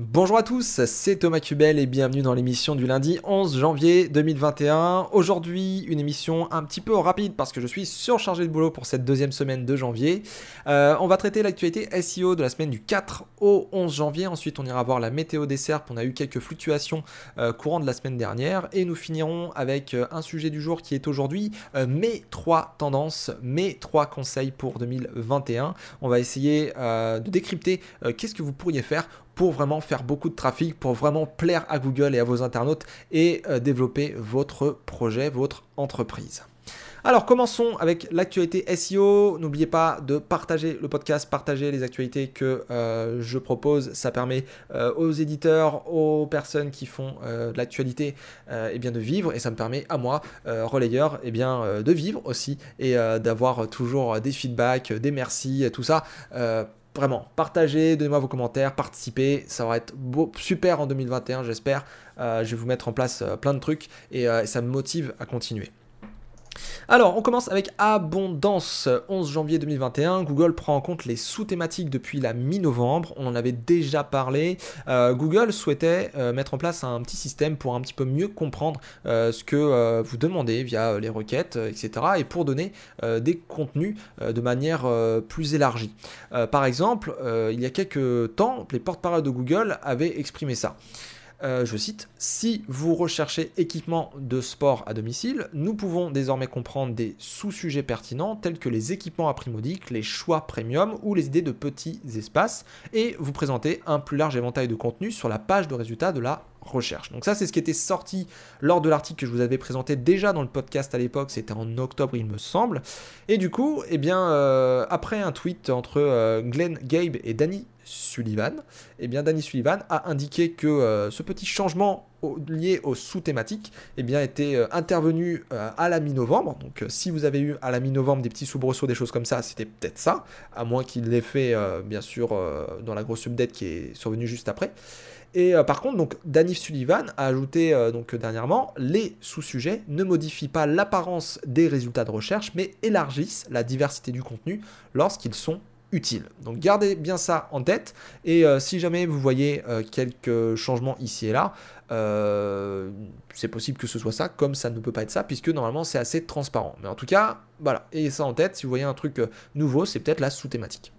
Bonjour à tous, c'est Thomas Cubel et bienvenue dans l'émission du lundi 11 janvier 2021. Aujourd'hui, une émission un petit peu rapide parce que je suis surchargé de boulot pour cette deuxième semaine de janvier. Euh, on va traiter l'actualité SEO de la semaine du 4 au 11 janvier. Ensuite, on ira voir la météo des SERP. On a eu quelques fluctuations euh, courantes de la semaine dernière. Et nous finirons avec euh, un sujet du jour qui est aujourd'hui mes trois tendances, mes trois conseils pour 2021. On va essayer de décrypter qu'est-ce que vous pourriez faire pour vraiment faire beaucoup de trafic, pour vraiment plaire à Google et à vos internautes et euh, développer votre projet, votre entreprise. Alors commençons avec l'actualité SEO. N'oubliez pas de partager le podcast, partager les actualités que euh, je propose. Ça permet euh, aux éditeurs, aux personnes qui font de l'actualité eh bien de vivre et ça me permet à moi, relayeur, eh bien, de vivre aussi et d'avoir toujours des feedbacks, des merci, tout ça Vraiment, partagez, donnez-moi vos commentaires, participez, ça va être super en 2021 j'espère. Euh, je vais vous mettre en place euh, plein de trucs et euh, ça me motive à continuer. Alors, on commence avec abondance. 11 janvier 2021, Google prend en compte les sous-thématiques depuis la mi-novembre. On en avait déjà parlé. Euh, Google souhaitait euh, mettre en place un petit système pour un petit peu mieux comprendre euh, ce que vous demandez via les requêtes, etc. Et pour donner des contenus de manière plus élargie. par exemple, il y a quelques temps, les porte-paroles de Google avaient exprimé ça. Euh, je cite, Si vous recherchez équipement de sport à domicile, nous pouvons désormais comprendre des sous-sujets pertinents tels que les équipements à prix modique, les choix premium ou les idées de petits espaces et vous présenter un plus large éventail de contenu sur la page de résultats de la recherche. Donc ça c'est ce qui était sorti lors de l'article que je vous avais présenté déjà dans le podcast à l'époque, c'était en octobre il me semble. Et du coup, eh bien, euh, après un tweet entre euh, Glenn Gabe et Danny Sullivan, eh bien Danny Sullivan a indiqué que euh, ce petit changement lié aux sous-thématiques eh bien, était euh, intervenu euh, à la mi-novembre. Donc si vous avez eu à la mi-novembre des petits soubresauts, des choses comme ça, c'était peut-être ça, à moins qu'il l'ait fait bien sûr dans la grosse update qui est survenue juste après. Et par contre, donc Danny Sullivan a ajouté donc dernièrement, les sous-sujets ne modifient pas l'apparence des résultats de recherche, mais élargissent la diversité du contenu lorsqu'ils sont Donc gardez bien ça en tête et euh, si jamais vous voyez euh, quelques changements ici et là, euh, c'est possible que ce soit ça, comme ça ne peut pas être ça, puisque normalement c'est assez transparent. Mais en tout cas, voilà, ayez ça en tête, si vous voyez un truc nouveau, c'est peut-être la sous-thématique.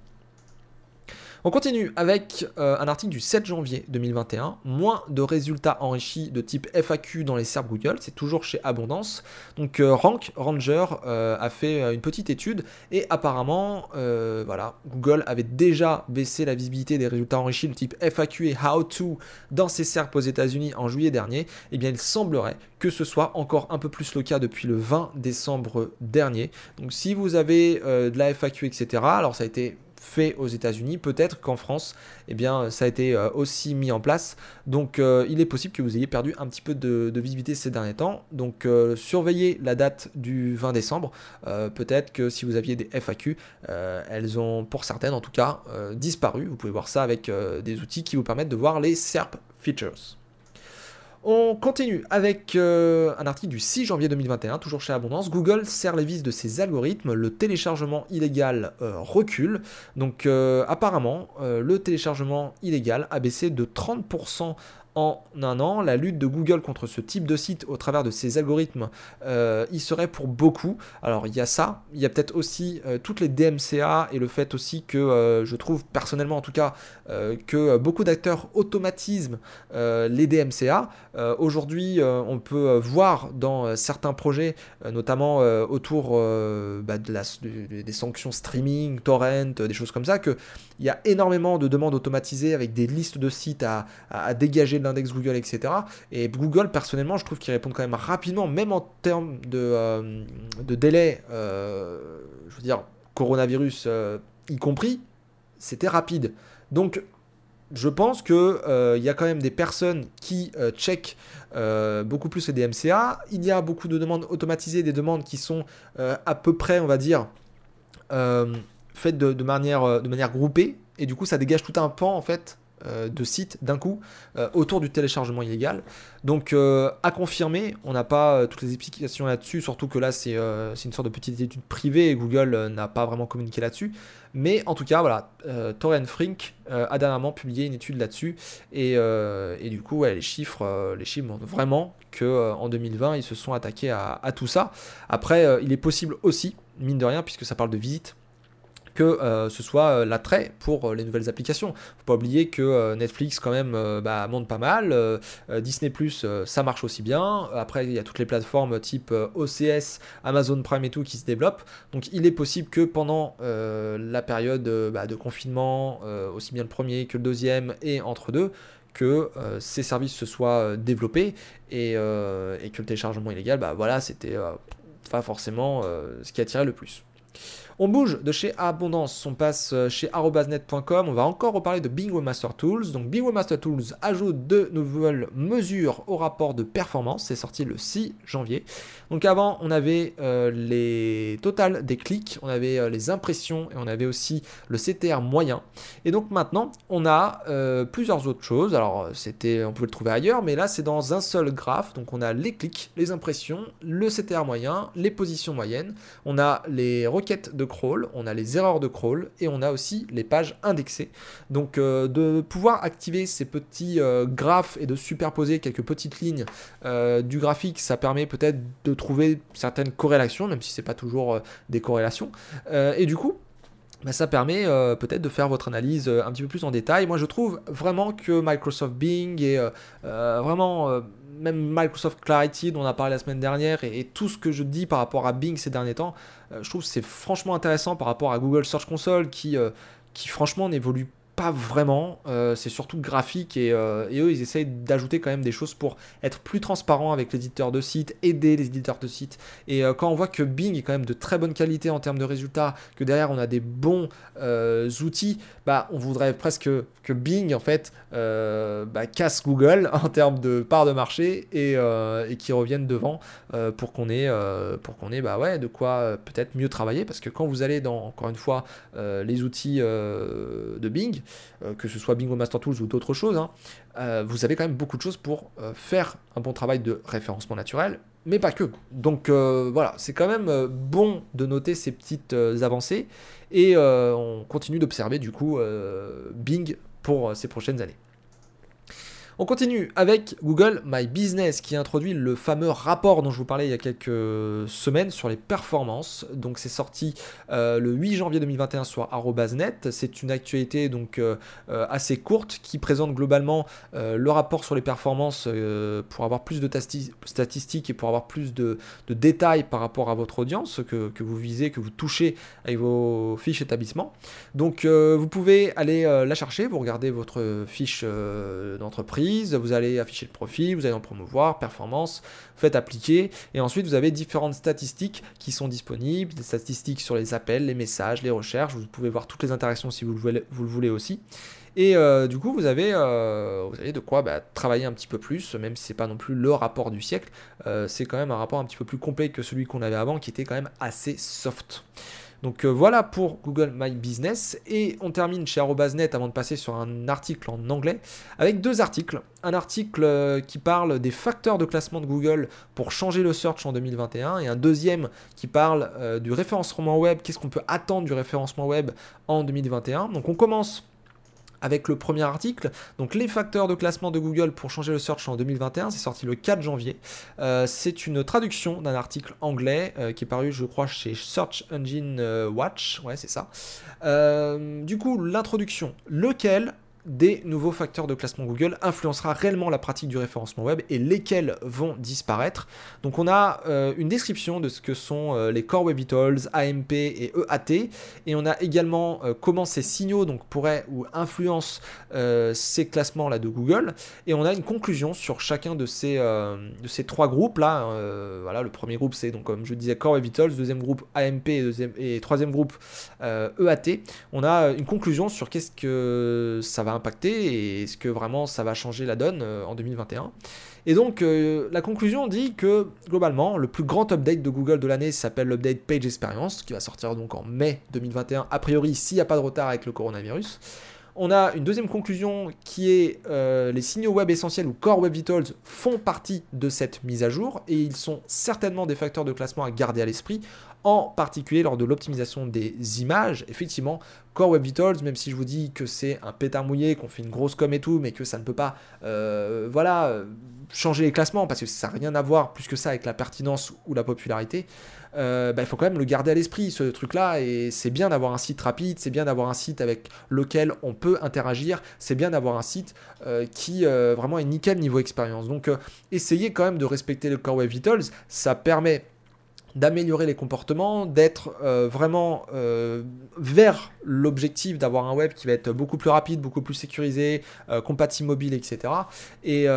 On continue avec euh, un article du 7 janvier 2021. Moins de résultats enrichis de type FAQ dans les SERP Google, c'est toujours chez Abondance. Donc euh, Rank Ranger euh, a fait une petite étude et apparemment, voilà, Google avait déjà baissé la visibilité des résultats enrichis de type FAQ et How to dans ses SERP aux États-Unis en juillet dernier. Eh bien, il semblerait que ce soit encore un peu plus le cas depuis le 20 décembre dernier. Donc si vous avez de la FAQ, etc., alors ça a été fait aux États-Unis. Peut-être qu'en France, eh bien, ça a été euh, aussi mis en place. Donc, euh, il est possible que vous ayez perdu un petit peu de, visibilité ces derniers temps. Donc, euh, surveillez la date du 20 décembre. Peut-être que si vous aviez des FAQ, elles ont, pour certaines en tout cas, disparu. Vous pouvez voir ça avec des outils qui vous permettent de voir les SERP features. On continue avec euh, un article du 6 janvier 2021, toujours chez Abondance. Google sert les vis de ses algorithmes, le téléchargement illégal euh, recule. Donc euh, apparemment, le téléchargement illégal a baissé de 30% en un an. La lutte de Google contre ce type de site au travers de ses algorithmes euh, y serait pour beaucoup. Alors il y a ça, il y a peut-être aussi euh, toutes les DMCA et le fait aussi que euh, je trouve personnellement en tout cas que beaucoup d'acteurs automatisent les DMCA. Aujourd'hui on peut voir dans certains projets, notamment autour bah, des sanctions streaming, torrent, des choses comme ça, qu'il y a énormément de demandes automatisées avec des listes de sites à, à dégager de l'index Google, etc. Et Google, personnellement, je trouve qu'ils répondent quand même rapidement, même en termes de, euh, de délai, euh, je veux dire, coronavirus euh, y compris, c'était rapide. Donc, je pense qu'il il y a quand même des personnes qui checkent beaucoup plus les DMCA. Il y a beaucoup de demandes automatisées, des demandes qui sont à peu près, on va dire, faites de, manière, de manière groupée. Et du coup, ça dégage tout un pan, en fait, de sites d'un coup autour du téléchargement illégal. Donc à confirmer, on n'a pas toutes les explications là-dessus, surtout que là c'est une sorte de petite étude privée et Google n'a pas vraiment communiqué là-dessus. Mais en tout cas, voilà, Torrent Frink a dernièrement publié une étude là-dessus et, du coup, les chiffres, les chiffres montrent vraiment que en 2020 ils se sont attaqués à, à tout ça. Après, il est possible aussi, mine de rien, puisque ça parle de visite, que euh, ce soit euh, l'attrait pour euh, les nouvelles applications. Faut pas oublier que Netflix quand même bah, monte pas mal, Disney Plus ça marche aussi bien. Après il y a toutes les plateformes type OCS, Amazon Prime et tout qui se développent. Donc il est possible que pendant la période bah, de confinement, aussi bien le premier que le deuxième et entre deux, que ces services se soient développés et, que le téléchargement illégal, bah voilà, c'était pas forcément ce qui attirait le plus. On bouge de chez Abondance, on passe euh, chez arobasnet.com, on va encore reparler de Bing Webmaster Tools. Donc Bing Webmaster Tools ajoute de nouvelles mesures au rapport de performance, c'est sorti le 6 janvier. Donc avant, on avait euh, les totales des clics, on avait euh, les impressions et on avait aussi le CTR moyen. Et donc maintenant, on a plusieurs autres choses. Alors c'était, on pouvait le trouver ailleurs, mais là c'est dans un seul graphe. Donc on a les clics, les impressions, le CTR moyen, les positions moyennes, on a les requêtes de on a les erreurs de crawl et on a aussi les pages indexées. Donc euh, de pouvoir activer ces petits euh, graphes et de superposer quelques petites lignes euh, du graphique, ça permet peut-être de trouver certaines corrélations, même si c'est pas toujours des corrélations. et du coup, bah, ça permet peut-être de faire votre analyse un petit peu plus en détail. Moi, je trouve vraiment que Microsoft Bing est vraiment même Microsoft Clarity dont on a parlé la semaine dernière et, tout ce que je dis par rapport à Bing ces derniers temps, euh, je trouve que c'est franchement intéressant par rapport à Google Search Console qui, euh, qui franchement n'évolue pas vraiment, euh, c'est surtout graphique euh, et, eux ils essayent d'ajouter quand même des choses pour être plus transparent avec l'éditeur de site, aider les éditeurs de site. Et euh, quand on voit que Bing est quand même de très bonne qualité en termes de résultats, que derrière on a des bons outils, bah on voudrait presque que Bing en fait bah, casse Google en termes de part de marché et, et qui reviennent devant pour qu'on ait, pour qu'on ait bah ouais, de quoi peut-être mieux travailler parce que quand vous allez dans encore une fois les outils de Bing, que ce soit Bingo Master Tools ou d'autres choses, hein, euh, vous avez quand même beaucoup de choses pour euh, faire un bon travail de référencement naturel, mais pas que. Donc voilà, c'est quand même bon de noter ces petites avancées et on continue d'observer du coup Bing pour ces prochaines années. On continue avec Google My Business qui introduit le fameux rapport dont je vous parlais il y a quelques semaines sur les performances. Donc c'est sorti euh, le 8 janvier 2021 sur arrobasnet. C'est une actualité donc euh, euh, assez courte qui présente globalement le rapport sur les performances pour avoir plus de statistiques et pour avoir plus de, détails par rapport à votre audience que, que, vous visez, que vous touchez avec vos fiches établissement. Donc vous pouvez aller la chercher, vous regardez votre fiche d'entreprise vous allez afficher le profil, vous allez en promouvoir, performance, faites appliquer, et ensuite vous avez différentes statistiques qui sont disponibles, des statistiques sur les appels, les messages, les recherches, vous pouvez voir toutes les interactions si vous le voulez, aussi. Et euh, du coup, vous avez, euh, vous avez de quoi bah, travailler un petit peu plus, même si c'est pas non plus le rapport du siècle. Euh, c'est quand même un rapport un petit peu plus complet que celui qu'on avait avant, qui était quand même assez soft. Donc euh, voilà pour Google My Business. Et on termine chez Arrobasnet avant de passer sur un article en anglais avec deux articles. Un article euh, qui parle des facteurs de classement de Google pour changer le search en 2021 et un deuxième qui parle euh, du référencement web. Qu'est-ce qu'on peut attendre du référencement web en 2021 Donc on commence avec le premier article. Donc les facteurs de classement de Google pour changer le search en 2021, c'est sorti le 4 janvier. Euh, c'est une traduction d'un article anglais euh, qui est paru, je crois, chez Search Engine euh, Watch. Ouais, c'est ça. du coup, l'introduction. Lequel des nouveaux facteurs de classement Google influencera réellement la pratique du référencement web et lesquels vont disparaître. Donc on a euh, une description de ce que sont euh, les Core Web Vitals, AMP et EAT et on a également euh, comment ces signaux pourraient ou influencent ces classements là de Google et on a une conclusion sur chacun de ces, de ces trois groupes là. voilà, le premier groupe c'est donc comme je disais Core Web Vitals, deuxième groupe AMP et, et troisième groupe EAT. E on a une conclusion sur qu'est-ce que ça va impacter et est-ce que vraiment ça va changer la donne euh, en 2021 Et donc euh, la conclusion dit que globalement le plus grand update de Google de l'année s'appelle l'update Page Experience qui va sortir donc en mai 2021 a priori s'il n'y a pas de retard avec le coronavirus. On a une deuxième conclusion qui est euh, les signaux web essentiels ou Core Web Vitals font partie de cette mise à jour et ils sont certainement des facteurs de classement à garder à l'esprit, en particulier lors de l'optimisation des images. Effectivement, Core Web Vitals, même si je vous dis que c'est un pétard mouillé, qu'on fait une grosse com et tout, mais que ça ne peut pas, euh, voilà, changer les classements parce que ça n'a rien à voir plus que ça avec la pertinence ou la popularité. Euh, bah, il faut quand même le garder à l'esprit, ce truc-là. Et c'est bien d'avoir un site rapide, c'est bien d'avoir un site avec lequel on peut interagir, c'est bien d'avoir un site euh, qui euh, vraiment est nickel niveau expérience. Donc, essayez quand même de respecter le Core Web Vitals. Ça permet d'améliorer les comportements, d'être vraiment vers l'objectif d'avoir un web qui va être beaucoup plus rapide, beaucoup plus sécurisé, compatible mobile, etc. Et,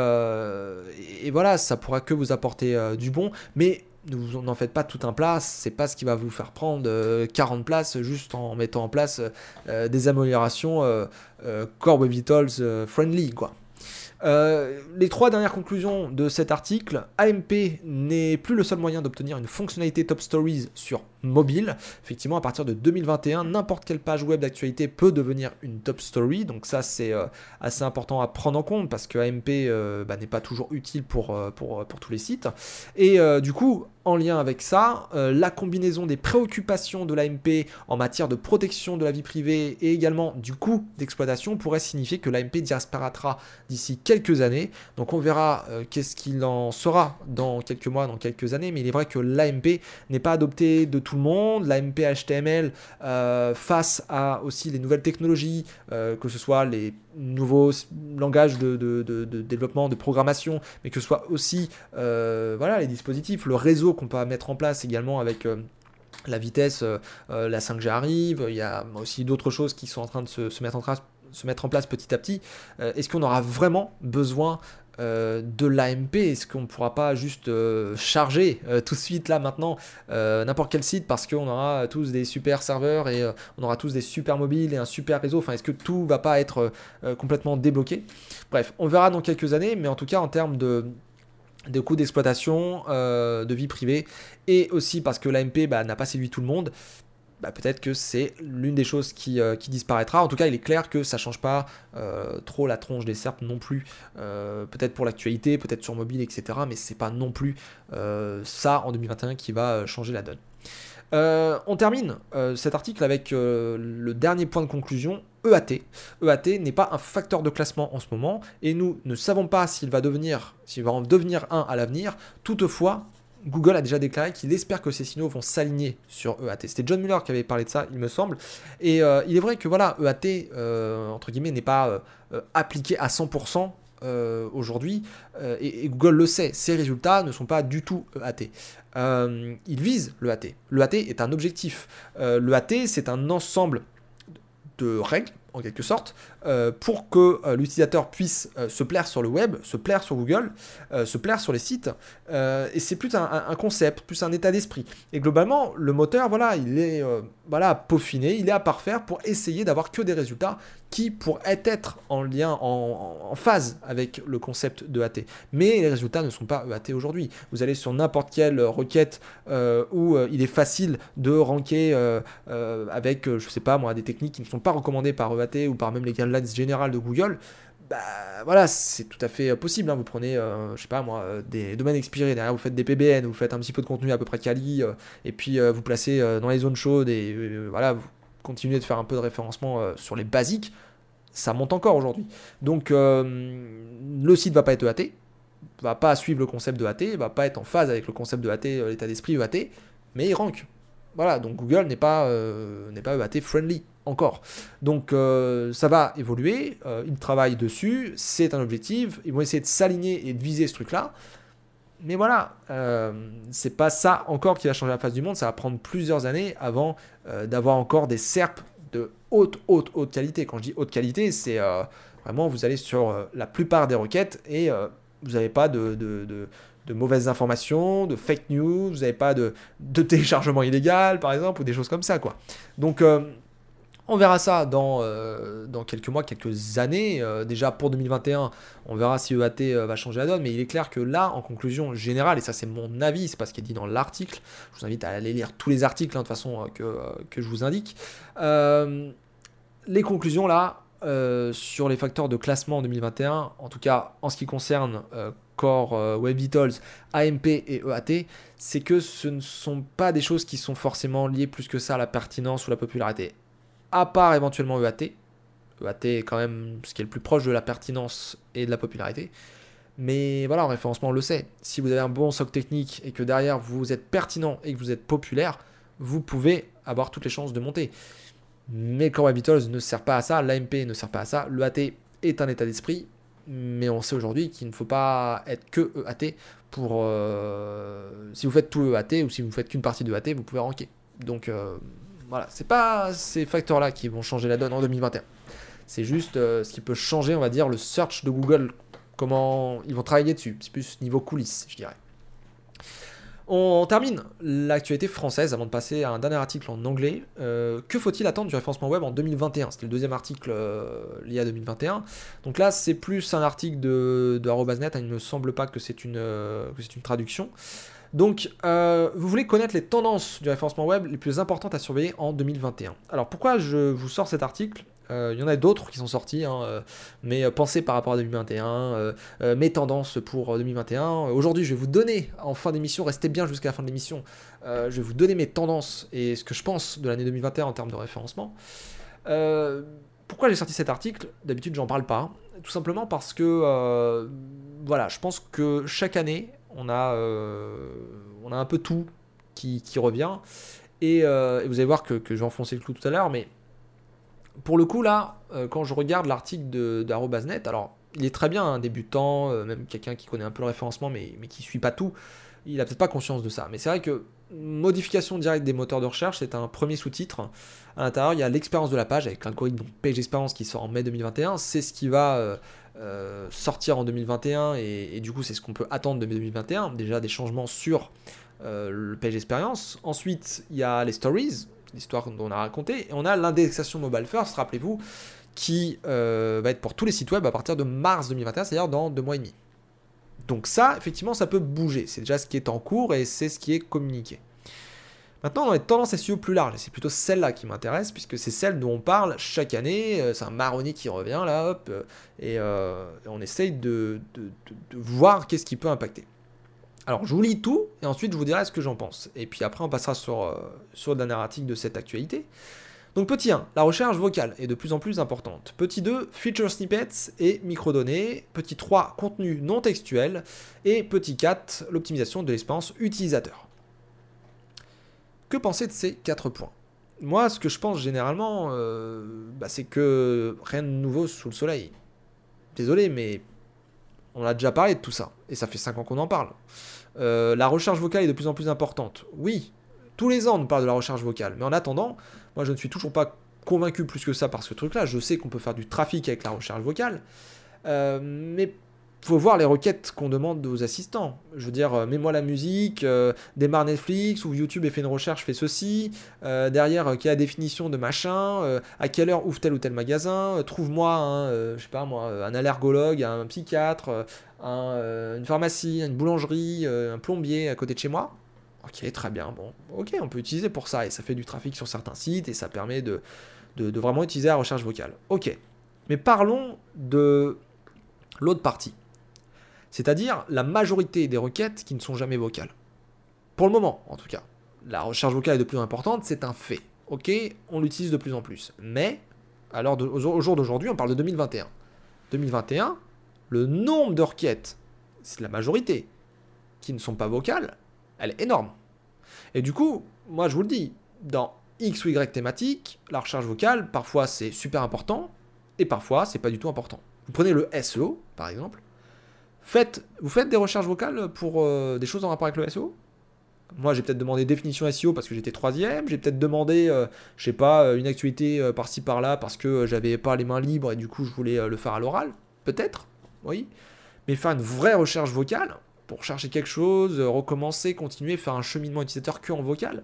voilà, ça pourra que vous apporter du bon. Mais vous n'en faites pas tout un plat, c'est pas ce qui va vous faire prendre 40 euh, places juste en mettant en place euh, des améliorations euh, Core Web Vitals friendly quoi. Les trois dernières conclusions de cet article, AMP n'est plus le seul moyen d'obtenir une fonctionnalité Top Stories sur mobile. Effectivement, à partir de 2021, n'importe quelle page web d'actualité peut devenir une top story. Donc ça, c'est euh, assez important à prendre en compte parce que AMP euh, bah, n'est pas toujours utile pour, euh, pour, pour, tous les sites. Et du coup, en lien avec ça, la combinaison des préoccupations de l'AMP en matière de protection de la vie privée et également du coût d'exploitation pourrait signifier que l'AMP disparaîtra d'ici quelques années. Donc on verra qu'est-ce qu'il en sera dans quelques mois, dans quelques années. Mais il est vrai que l'AMP n'est pas adopté de tout le monde, la MPHTML euh, face à aussi les nouvelles technologies, euh, que ce soit les nouveaux langages de, développement, de programmation, mais que ce soit aussi euh, voilà, les dispositifs, le réseau qu'on peut mettre en place également avec la vitesse, la 5G arrive, il y a aussi d'autres choses qui sont en train de se, mettre, en se mettre en place petit à petit. Est-ce qu'on aura vraiment besoin euh, de l'AMP Est-ce qu'on ne pourra pas juste euh, charger euh, tout de suite là maintenant n'importe quel site parce qu'on aura tous des super serveurs et on aura tous des super mobiles et un super réseau Enfin, est-ce que tout va pas être complètement débloqué? Bref, on verra dans quelques années, mais en tout cas en termes de coûts d'exploitation, de vie privée, et aussi parce que l'AMP bah, n'a pas séduit tout le monde, bah, peut-être que c'est l'une des choses euh, qui, disparaîtra. En tout cas, il est clair que ça change pas euh, trop la tronche des serpes non plus. Euh, peut-être pour l'actualité, peut-être sur mobile, etc. Mais c'est pas non plus ça en 2021 qui va changer la donne. on termine cet article avec le dernier point de conclusion, EAT. EAT n'est pas un facteur de classement en ce moment et nous ne savons pas s'il va devenir, s'il va en devenir un à l'avenir. Toutefois, Google a déjà déclaré qu'il espère que ces signaux vont s'aligner sur EAT. C'était John Muller qui avait parlé de ça, il me semble. Et euh, il est vrai que voilà, EAT, euh, entre guillemets, n'est pas euh, appliqué à 100% aujourd'hui. Et, Google le sait, ces résultats ne sont pas du tout EAT. il vise l'EAT. L'EAT est un objectif. L'EAT, c'est un ensemble de règles en quelque sorte, euh, pour que euh, l'utilisateur puisse euh, se plaire sur le web, se plaire sur Google, se plaire sur les sites. et c'est plus un, concept, plus un état d'esprit. Et globalement, le moteur, voilà, il est voilà, peaufiné, il est à parfaire pour essayer d'avoir que des résultats qui pourraient être en lien, en, phase avec le concept de AT. Mais les résultats ne sont pas EAT aujourd'hui. Vous allez sur n'importe quelle requête où il est facile de ranker avec, je sais pas moi, des techniques qui ne sont pas recommandées par EAT ou par même les guidelines générales de Google, bah voilà, c'est tout à fait possible. Hein. Vous prenez, euh, je sais pas moi, euh, des domaines expirés, derrière vous faites des PBN, vous faites un petit peu de contenu à peu près quali, euh, et puis vous placez dans les zones chaudes et voilà, continuez de faire un peu de référencement sur les basiques, ça monte encore aujourd'hui. Donc le site va pas être EAT, va pas suivre le concept de AT, va pas être en phase avec le concept de AT, l'état d'esprit EAT, mais il rank. Voilà, donc Google n'est pas, pas EAT friendly encore. Donc euh, ça va évoluer, euh, ils travaillent dessus, c'est un objectif, ils vont essayer de s'aligner et de viser ce truc-là. Mais voilà, euh, c'est pas ça encore qui va changer la face du monde, ça va prendre plusieurs années avant d'avoir encore des SERP de haute, haute, haute qualité. Quand je dis haute qualité, c'est vraiment vous allez sur la plupart des requêtes et vous n'avez pas de, mauvaises informations, de fake news, vous n'avez pas de, de, téléchargement illégal par exemple, ou des choses comme ça quoi. Donc on verra ça dans, euh, dans quelques mois, quelques années. Euh, déjà pour 2021, on verra si EAT euh, va changer la donne. Mais il est clair que là, en conclusion générale, et ça c'est mon avis, c'est pas ce qui est dit dans l'article, je vous invite à aller lire tous les articles hein, de façon que, je vous indique. les conclusions là, sur les facteurs de classement en 2021, en tout cas en ce qui concerne Core, Web Vitals, AMP et EAT, c'est que ce ne sont pas des choses qui sont forcément liées plus que ça à la pertinence ou la popularité. À part éventuellement EAT. EAT est quand même ce qui est le plus proche de la pertinence et de la popularité. Mais voilà, en référencement, on le sait. Si vous avez un bon socle technique et que derrière vous êtes pertinent et que vous êtes populaire, vous pouvez avoir toutes les chances de monter. Mais Web Vitals ne sert pas à ça, l'AMP ne sert pas à ça, l'EAT est un état d'esprit, mais on sait aujourd'hui qu'il ne faut pas être que EAT pour. Euh, si vous faites tout EAT ou si vous faites qu'une partie de EAT, vous pouvez ranker. Donc euh, voilà, c'est pas ces facteurs-là qui vont changer la donne en 2021. C'est juste euh, ce qui peut changer, on va dire, le search de Google comment ils vont travailler dessus. C'est plus niveau coulisses, je dirais. On termine l'actualité française avant de passer à un dernier article en anglais. Euh, que faut-il attendre du référencement web en 2021 C'était le deuxième article euh, lié à 2021. Donc là, c'est plus un article de, de hein. Il ne me semble pas que c'est une, une traduction. Donc, vous voulez connaître les tendances du référencement web les plus importantes à surveiller en 2021. Alors, pourquoi je vous sors cet article? Il y en a d'autres qui sont sortis, hein, euh, mais euh, par rapport à 2021, euh, mes tendances pour 2021. Aujourd'hui, je vais vous donner, en fin d'émission, restez bien jusqu'à la fin de l'émission, je vais vous donner mes tendances et ce que je pense de l'année 2021 en termes de référencement. pourquoi j'ai sorti cet article? D'habitude, j'en parle pas. Tout simplement parce que, voilà, je pense que chaque année, on a, on a un peu tout qui, revient. Et, vous allez voir que, que je vais enfoncer le clou tout à l'heure, mais pour le coup, là, euh, quand je regarde l'article d'Arobasnet, alors il est très bien, un débutant, euh, même quelqu'un qui connaît un peu le référencement, mais, mais qui suit pas tout, il a peut-être pas conscience de ça. Mais c'est vrai que modification directe des moteurs de recherche, c'est un premier sous-titre. À l'intérieur, il y a l'expérience de la page avec l'algorithme Page Experience qui sort en mai 2021. C'est ce qui va euh, sortir en 2021 et, du coup, c'est ce qu'on peut attendre de mai 2021. Déjà des changements sur le Page Experience. Ensuite, il y a les stories l'histoire dont on a raconté. Et on a l'indexation mobile first, rappelez-vous, qui euh, va être pour tous les sites web à partir de mars 2021, c'est-à-dire dans deux mois et demi. Donc ça, effectivement, ça peut bouger. C'est déjà ce qui est en cours et c'est ce qui est communiqué. Maintenant, dans les tendances SEO plus larges, c'est plutôt celle-là qui m'intéresse, puisque c'est celle dont on parle chaque année, euh, c'est un marronnier qui revient là, hop, euh, et, on essaye de voir qu'est-ce qui peut impacter. Alors, je vous lis tout et ensuite je vous dirai ce que j'en pense. Et puis après, on passera sur, euh, sur le dernier article de cette actualité. Donc, petit 1, la recherche vocale est de plus en plus importante. Petit 2, feature snippets et microdonnées. Petit 3, contenu non textuel. Et petit 4, l'optimisation de l'expérience utilisateur. Que penser de ces 4 points? Moi, ce que je pense généralement, euh, bah, c'est que rien de nouveau sous le soleil. Désolé, mais on a déjà parlé de tout ça. Et ça fait 5 ans qu'on en parle. Euh, la recherche vocale est de plus en plus importante. Oui, tous les ans on parle de la recherche vocale. Mais en attendant, moi je ne suis toujours pas convaincu plus que ça par ce truc-là. Je sais qu'on peut faire du trafic avec la recherche vocale. Euh, mais faut voir les requêtes qu'on demande aux assistants. Je veux dire, euh, mets-moi la musique, démarre Netflix ou YouTube et fais une recherche, fais ceci. derrière, quelle la définition de machin À quelle heure ouvre tel ou tel magasin Trouve-moi, un, je sais pas moi, un allergologue, un psychiatre, euh, une pharmacie, une boulangerie, euh, un plombier à côté de chez moi. Ok, très bien. Bon, ok, on peut utiliser pour ça et ça fait du trafic sur certains sites et ça permet de, de, vraiment utiliser la recherche vocale. Ok. Mais parlons de l'autre partie. C'est-à-dire la majorité des requêtes qui ne sont jamais vocales. Pour le moment, en tout cas. La recherche vocale est de plus en importante, c'est un fait. Ok, on l'utilise de plus en plus. Mais, alors au jour d'aujourd'hui, on parle de 2021. 2021, le nombre de requêtes, c'est la majorité, qui ne sont pas vocales, elle est énorme. Et du coup, moi je vous le dis, dans X ou Y thématique, la recherche vocale, parfois c'est super important, et parfois c'est pas du tout important. Vous prenez le SEO, par exemple, vous faites des recherches vocales pour euh, des choses en rapport avec le SEO moi, j'ai peut-être demandé définition SEO parce que j'étais troisième. J'ai peut-être demandé, euh, je sais pas, euh, une actualité par-ci par-là parce que j'avais pas les mains libres et du coup, je voulais le faire à l'oral. Peut-être? Oui, mais faire une vraie recherche vocale, pour chercher quelque chose, recommencer, continuer, faire un cheminement utilisateur que en vocal,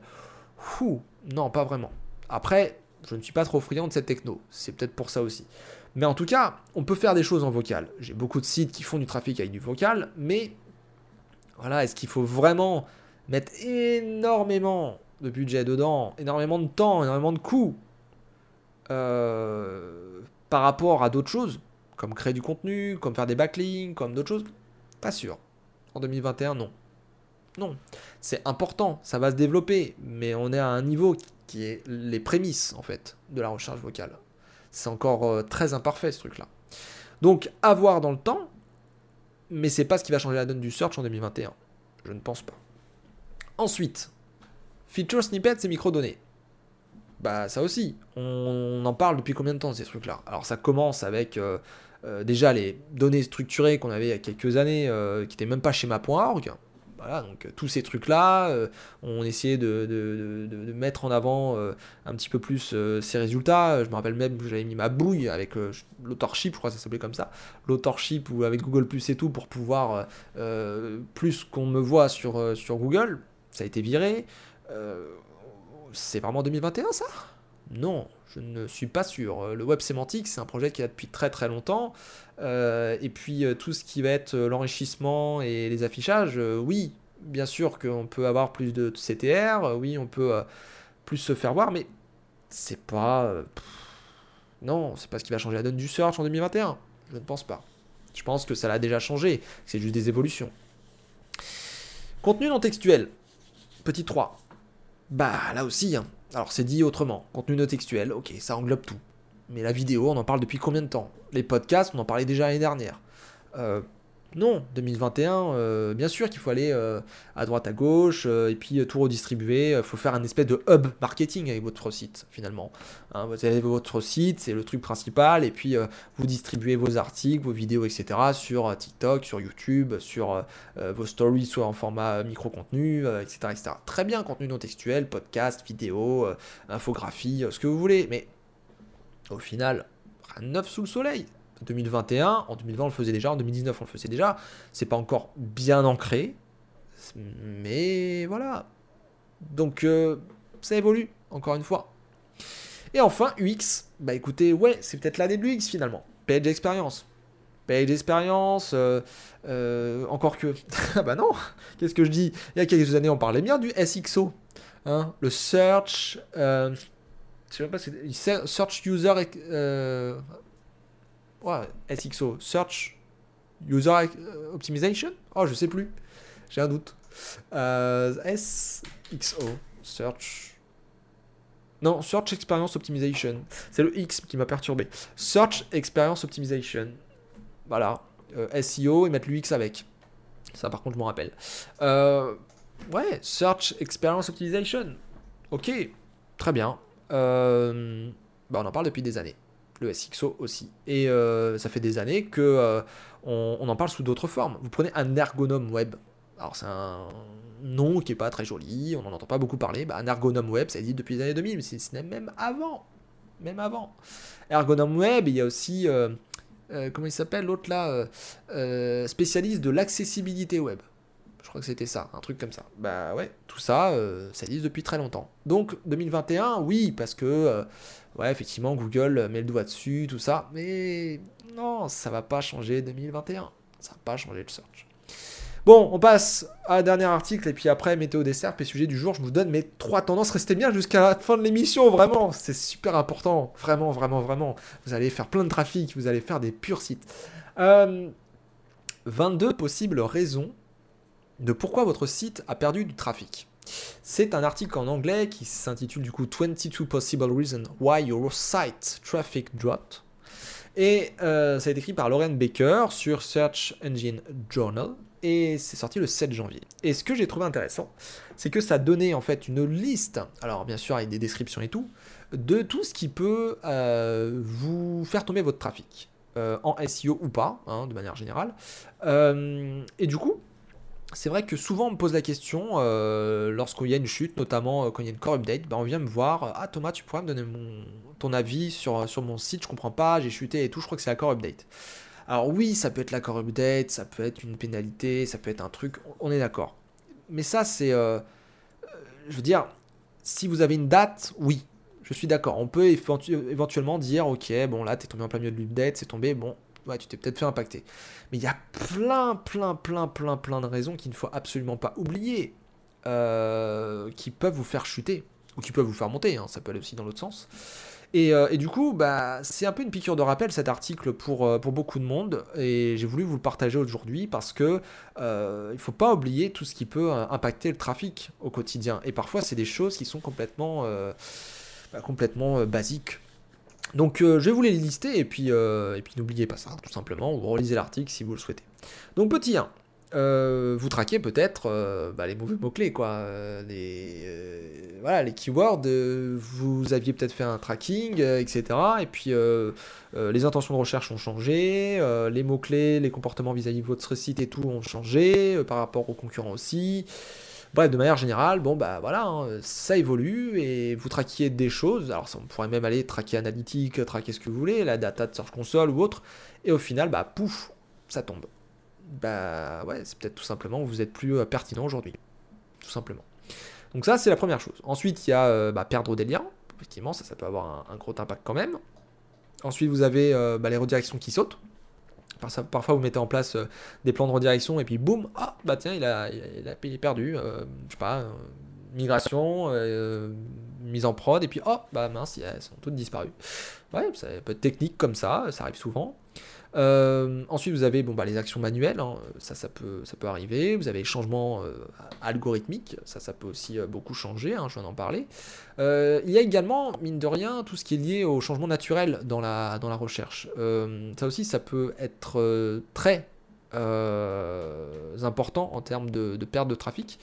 Ouh, non, pas vraiment. Après, je ne suis pas trop friand de cette techno, c'est peut-être pour ça aussi. Mais en tout cas, on peut faire des choses en vocal. J'ai beaucoup de sites qui font du trafic avec du vocal, mais voilà, est-ce qu'il faut vraiment mettre énormément de budget dedans, énormément de temps, énormément de coûts euh, par rapport à d'autres choses, comme créer du contenu, comme faire des backlinks, comme d'autres choses, pas sûr. En 2021, non. Non. C'est important, ça va se développer, mais on est à un niveau qui est les prémices, en fait, de la recherche vocale. C'est encore euh, très imparfait, ce truc-là. Donc, avoir dans le temps, mais c'est pas ce qui va changer la donne du search en 2021. Je ne pense pas. Ensuite, feature snippets et microdonnées. Bah ça aussi, on en parle depuis combien de temps ces trucs-là? Alors ça commence avec euh, euh, déjà les données structurées qu'on avait il y a quelques années, qui n'étaient même pas schéma.org. Voilà, donc tous ces trucs-là, on essayait de, mettre en avant un petit peu plus ces résultats. Je me rappelle même que j'avais mis ma bouille avec l'authorship, je crois que ça s'appelait comme ça, l'authorship ou avec Google Plus et tout pour pouvoir plus qu'on me voit sur, sur Google. Ça a été viré c'est vraiment 2021 ça? Non, je ne suis pas sûr. Le web sémantique, c'est un projet qui a depuis très très longtemps. Euh, et puis euh, tout ce qui va être euh, l'enrichissement et les affichages, oui, bien sûr qu'on peut avoir plus de CTR, oui, on peut plus se faire voir, mais c'est pas. non, c'est pas ce qui va changer la donne du search en 2021. Je ne pense pas. Je pense que ça l'a déjà changé, c'est juste des évolutions. Contenu non textuel. Petit 3. Bah là aussi, hein. Alors c'est dit autrement. Contenu non textuel, ok, ça englobe tout. Mais la vidéo, on en parle depuis combien de temps? Les podcasts, on en parlait déjà l'année dernière. Euh, non, 2021, euh, bien sûr qu'il faut aller euh, à droite, à gauche, euh, et puis tout redistribuer. Il faut faire un espèce de hub marketing avec votre site, finalement. Hein, vous avez votre site, c'est le truc principal, et puis vous distribuez vos articles, vos vidéos, etc. sur TikTok, sur YouTube, sur vos stories, soit en format micro-contenu, etc., etc. Très bien, contenu non textuel, podcast, vidéo, infographie, ce que vous voulez, mais au final, rien de neuf sous le soleil. 2021, en 2020 on le faisait déjà, en 2019 on le faisait déjà. C'est pas encore bien ancré, mais voilà. Donc euh, ça évolue, encore une fois. Et enfin, UX, bah écoutez, ouais, c'est peut-être l'année de l'UX finalement. Page expérience. Page expérience, euh, euh, encore que. ah bah non, qu'est-ce que je dis? Il y a quelques années on parlait bien du SXO. Hein, le search. je sais même pas, search user Ouais, SXO, Search User euh, Optimization? Oh, je sais plus. J'ai un doute. Euh, SXO, Search. Non, Search Experience Optimization. C'est le X qui m'a perturbé. Search Experience Optimization. Voilà. Euh, SEO et mettre l'UX avec. Ça, par contre, je m'en rappelle. ouais, Search Experience Optimization. Ok, très bien. bah, on en parle depuis des années le SXO aussi. Et euh, ça fait des années que euh, on, en parle sous d'autres formes. Vous prenez un ergonome web. Alors c'est un nom qui est pas très joli, on n'en entend pas beaucoup parler. Bah, un ergonome web, ça existe depuis les années 2000, mais même avant. Même avant. Ergonome web, il y a aussi... Euh, comment il s'appelle l'autre là Spécialiste de l'accessibilité web. Je crois que c'était ça, un truc comme ça. Bah ouais, tout ça, ça existe depuis très longtemps. Donc 2021, oui, parce que ouais, effectivement, Google met le doigt dessus, tout ça, mais non, ça va pas changer 2021. Ça va pas changer le search. Bon, on passe à un dernier article et puis après météo des serpes et sujet du jour. Je vous donne mes trois tendances. Restez bien jusqu'à la fin de l'émission, vraiment. C'est super important. Vraiment, vraiment, vraiment. Vous allez faire plein de trafic. Vous allez faire des purs sites. 22 euh, possibles raisons de pourquoi votre site a perdu du trafic. C'est un article en anglais qui s'intitule du coup 22 Possible Reasons Why Your Site Traffic Dropped. Et euh, ça a été écrit par Lauren Baker sur Search Engine Journal. Et c'est sorti le 7 janvier. Et ce que j'ai trouvé intéressant, c'est que ça donnait en fait une liste, alors bien sûr avec des descriptions et tout, de tout ce qui peut euh, vous faire tomber votre trafic. Euh, en SEO ou pas, hein, de manière générale. et du coup, c'est vrai que souvent on me pose la question euh, lorsqu'il y a une chute, notamment euh, quand il y a une core update, ben on vient me voir, ah Thomas tu pourrais me donner mon, ton avis sur, sur mon site, je comprends pas, j'ai chuté et tout, je crois que c'est la core update. Alors oui, ça peut être la core update, ça peut être une pénalité, ça peut être un truc, on est d'accord. Mais ça c'est, euh, je veux dire, si vous avez une date, oui, je suis d'accord. On peut éventuellement dire, ok, bon là t'es tombé en plein milieu de l'update, c'est tombé, bon, ouais, tu t'es peut-être fait impacter. Mais il y a plein, plein, plein, plein, plein de raisons qu'il ne faut absolument pas oublier, euh, qui peuvent vous faire chuter, ou qui peuvent vous faire monter, hein, ça peut aller aussi dans l'autre sens. Et, euh, du coup, bah, c'est un peu une piqûre de rappel cet article pour, euh, pour beaucoup de monde. Et j'ai voulu vous le partager aujourd'hui parce que euh, il faut pas oublier tout ce qui peut impacter le trafic au quotidien. Et parfois, c'est des choses qui sont complètement, bah, complètement basiques. Donc, euh, je vais vous les lister et puis, euh, puis n'oubliez pas ça, tout simplement. Ou relisez l'article si vous le souhaitez. Donc, petit 1. Euh, vous traquez peut-être bah, les mauvais mots-clés, quoi. Les, voilà, les keywords, vous aviez peut-être fait un tracking, etc. Et puis les intentions de recherche ont changé, les mots-clés, les comportements vis-à-vis de votre site et tout ont changé, par rapport aux concurrents aussi. Bref, de manière générale, bon bah voilà, hein, ça évolue et vous traquiez des choses. Alors ça, on pourrait même aller traquer analytique, traquer ce que vous voulez, la data de Search Console ou autre. Et au final, bah pouf, ça tombe bah ouais, c'est peut-être tout simplement vous êtes plus euh, pertinent aujourd'hui. Tout simplement. Donc ça, c'est la première chose. Ensuite, il y a euh, bah, perdre des liens. Effectivement, ça, ça peut avoir un, un gros impact quand même. Ensuite, vous avez euh, bah, les redirections qui sautent. Parfois, vous mettez en place euh, des plans de redirection et puis boum, ah bah tiens, il a, il a, perdu. euh, je sais pas, euh, migration, mise en prod et puis oh bah mince, elles sont toutes disparues. Ouais, ça peut être technique comme ça, ça arrive souvent. Euh, ensuite, vous avez bon, bah, les actions manuelles, hein, ça, ça peut, ça peut arriver. Vous avez les changements euh, algorithmiques, ça, ça peut aussi euh, beaucoup changer, hein, je viens d'en parler. Il y a également, mine de rien, tout ce qui est lié au changement naturel dans la, dans la recherche. Ça aussi, ça peut être très important en termes de perte de trafic.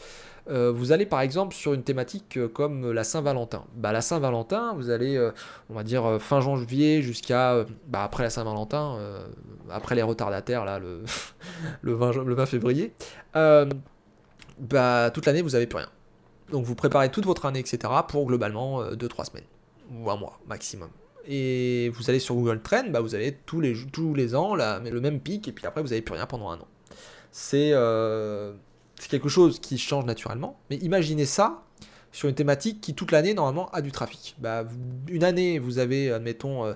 Euh, vous allez par exemple sur une thématique euh, comme la Saint-Valentin. Bah, la Saint-Valentin, vous allez, euh, on va dire, euh, fin janvier jusqu'à euh, bah, après la Saint-Valentin, euh, après les retardataires, là, le, le, 20, jan- le 20 février, euh, bah, toute l'année, vous n'avez plus rien. Donc vous préparez toute votre année, etc., pour globalement 2-3 semaines, ou un mois maximum. Et vous allez sur Google Trends, bah, vous avez tous les, tous les ans le même pic, et puis après, vous n'avez plus rien pendant un an. C'est euh, c'est quelque chose qui change naturellement, mais imaginez ça sur une thématique qui toute l'année normalement a du trafic. Bah, une année vous avez admettons euh,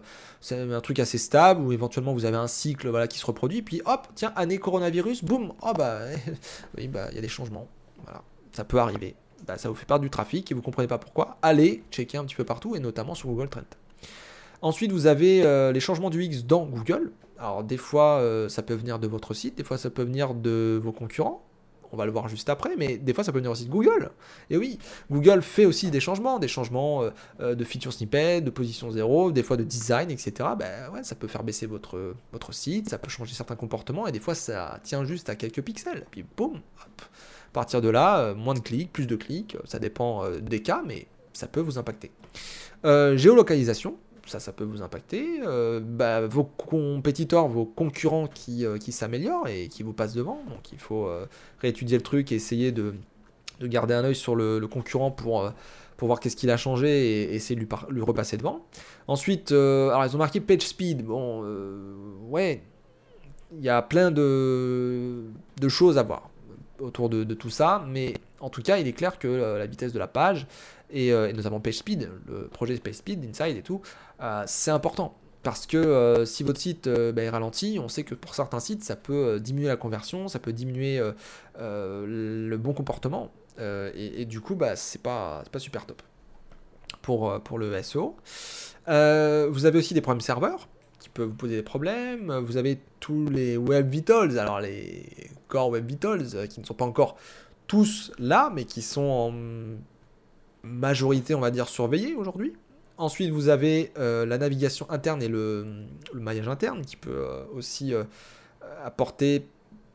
un truc assez stable ou éventuellement vous avez un cycle voilà qui se reproduit puis hop tiens année coronavirus boum oh bah oui bah il y a des changements voilà ça peut arriver bah, ça vous fait perdre du trafic et vous comprenez pas pourquoi allez checker un petit peu partout et notamment sur Google Trends. Ensuite vous avez euh, les changements du X dans Google. Alors des fois euh, ça peut venir de votre site, des fois ça peut venir de vos concurrents on va le voir juste après, mais des fois ça peut venir aussi de Google. Et oui, Google fait aussi des changements, des changements euh, euh, de feature snippet, de position zéro, des fois de design, etc. Ben ouais, ça peut faire baisser votre, site, ça peut changer certains comportements, et des fois ça tient juste à quelques pixels. Puis boum, hop. À partir de là, euh, moins de clics, plus de clics, ça dépend des cas, mais ça peut vous impacter. Géolocalisation, ça, ça peut vous impacter. Euh, bah, vos compétiteurs, vos concurrents qui, euh, qui s'améliorent et qui vous passent devant. Donc il faut euh, réétudier le truc et essayer de, de garder un œil sur le, concurrent pour, pour voir qu'est-ce qu'il a changé et, essayer de lui, repasser devant. Ensuite, alors ils ont marqué page speed. Bon, ouais, il y a plein de, de choses à voir autour de, tout ça, mais en tout cas, il est clair que la vitesse de la page, et, euh, et notamment PageSpeed, le projet PageSpeed, Inside et tout, euh, c'est important. Parce que euh, si votre site bah, est ralenti, on sait que pour certains sites, ça peut diminuer la conversion, ça peut diminuer le bon comportement, et, du coup, bah, c'est pas, super top pour, le SEO. Vous avez aussi des problèmes serveurs qui peuvent vous poser des problèmes. Vous avez tous les Web Vitals, alors les Core Web Vitals qui ne sont pas encore tous là, mais qui sont en majorité, on va dire, surveillés aujourd'hui. Ensuite, vous avez euh, la navigation interne et le, maillage interne qui peut euh, aussi euh, apporter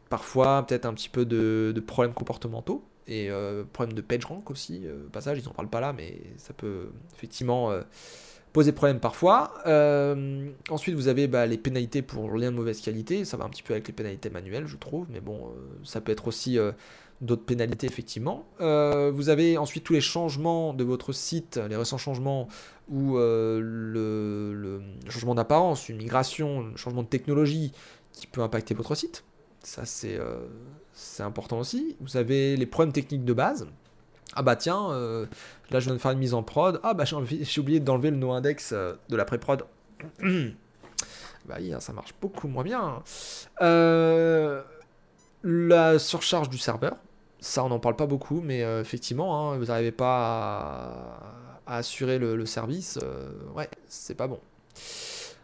parfois peut-être un petit peu de, problèmes comportementaux et problèmes de PageRank aussi. euh, au passage, ils n'en parlent pas là, mais ça peut effectivement poser problème parfois. Ensuite, vous avez bah, les pénalités pour lien de mauvaise qualité. Ça va un petit peu avec les pénalités manuelles, je trouve, mais bon, ça peut être aussi d'autres pénalités, effectivement. Euh, vous avez ensuite tous les changements de votre site, les récents changements ou euh, le, changement d'apparence, une migration, un changement de technologie qui peut impacter votre site. Ça, c'est euh, c'est important aussi. Vous avez les problèmes techniques de base. Ah bah tiens, là je viens de faire une mise en prod. Ah bah j'ai oublié d'enlever le no-index de la pré-prod. bah oui, hein, ça marche beaucoup moins bien. Euh, la surcharge du serveur. Ça, on n'en parle pas beaucoup, mais euh, effectivement, hein, vous n'arrivez pas à assurer le, service, ouais, c'est pas bon.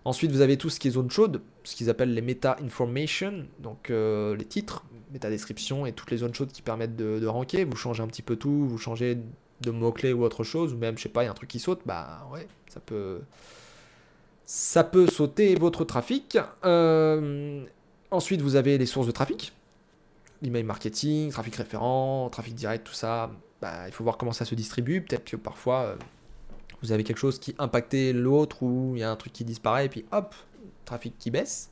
Ensuite, vous avez tout ce qui est zone chaude, ce qu'ils appellent les meta information, donc les titres, méta description et toutes les zones chaudes qui permettent de, de ranker. Vous changez un petit peu tout, vous changez de mots-clés ou autre chose, ou même, je sais pas, il y a un truc qui saute, bah ouais, ça peut, ça peut sauter votre trafic. Euh, ensuite, vous avez les sources de trafic, l'email marketing, trafic référent, trafic direct, tout ça. Bah, il faut voir comment ça se distribue. Peut-être que parfois, euh, vous avez quelque chose qui impactait l'autre, ou il y a un truc qui disparaît, et puis hop, trafic qui baisse.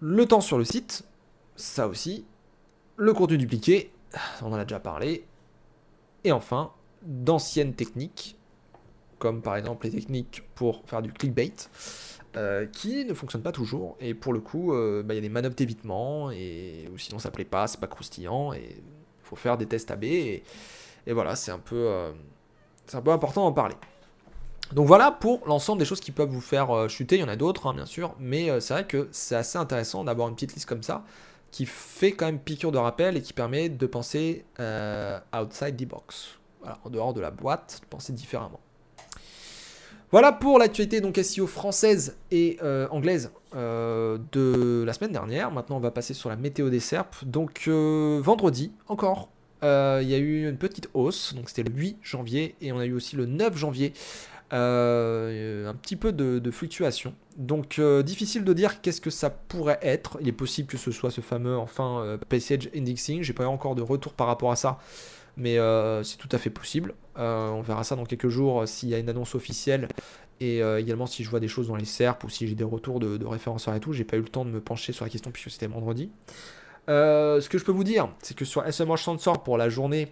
Le temps sur le site, ça aussi. Le contenu dupliqué, on en a déjà parlé. Et enfin, d'anciennes techniques, comme par exemple les techniques pour faire du clickbait, euh, qui ne fonctionnent pas toujours. Et pour le coup, euh, bah, il y a des manœuvres d'évitement, et ou sinon ça plaît pas, c'est pas croustillant, et faut faire des tests AB. Et, voilà, c'est un, peu, euh, un peu important d'en parler. Donc voilà pour l'ensemble des choses qui peuvent vous faire chuter. Il y en a d'autres, hein, bien sûr, mais c'est vrai que c'est assez intéressant d'avoir une petite liste comme ça qui fait quand même piqûre de rappel et qui permet de penser outside the box. En dehors de la boîte, de penser différemment. Voilà pour l'actualité donc SEO française et euh, anglaise euh, de la semaine dernière. Maintenant, on va passer sur la météo des SERP. Donc vendredi, encore, il y a eu une petite hausse. Donc c'était le 8 janvier et on a eu aussi le 9 janvier euh, un petit peu de, fluctuation. Donc euh, difficile de dire qu'est-ce que ça pourrait être. Il est possible que ce soit ce fameux enfin euh, passage indexing. J'ai pas eu encore de retour par rapport à ça, mais c'est tout à fait possible. on verra ça dans quelques jours s'il y a une annonce officielle et également si je vois des choses dans les SERP ou si j'ai des retours de, de référenceurs et tout. J'ai pas eu le temps de me pencher sur la question puisque c'était vendredi. ce que je peux vous dire, c'est que sur SMH Sensor pour la journée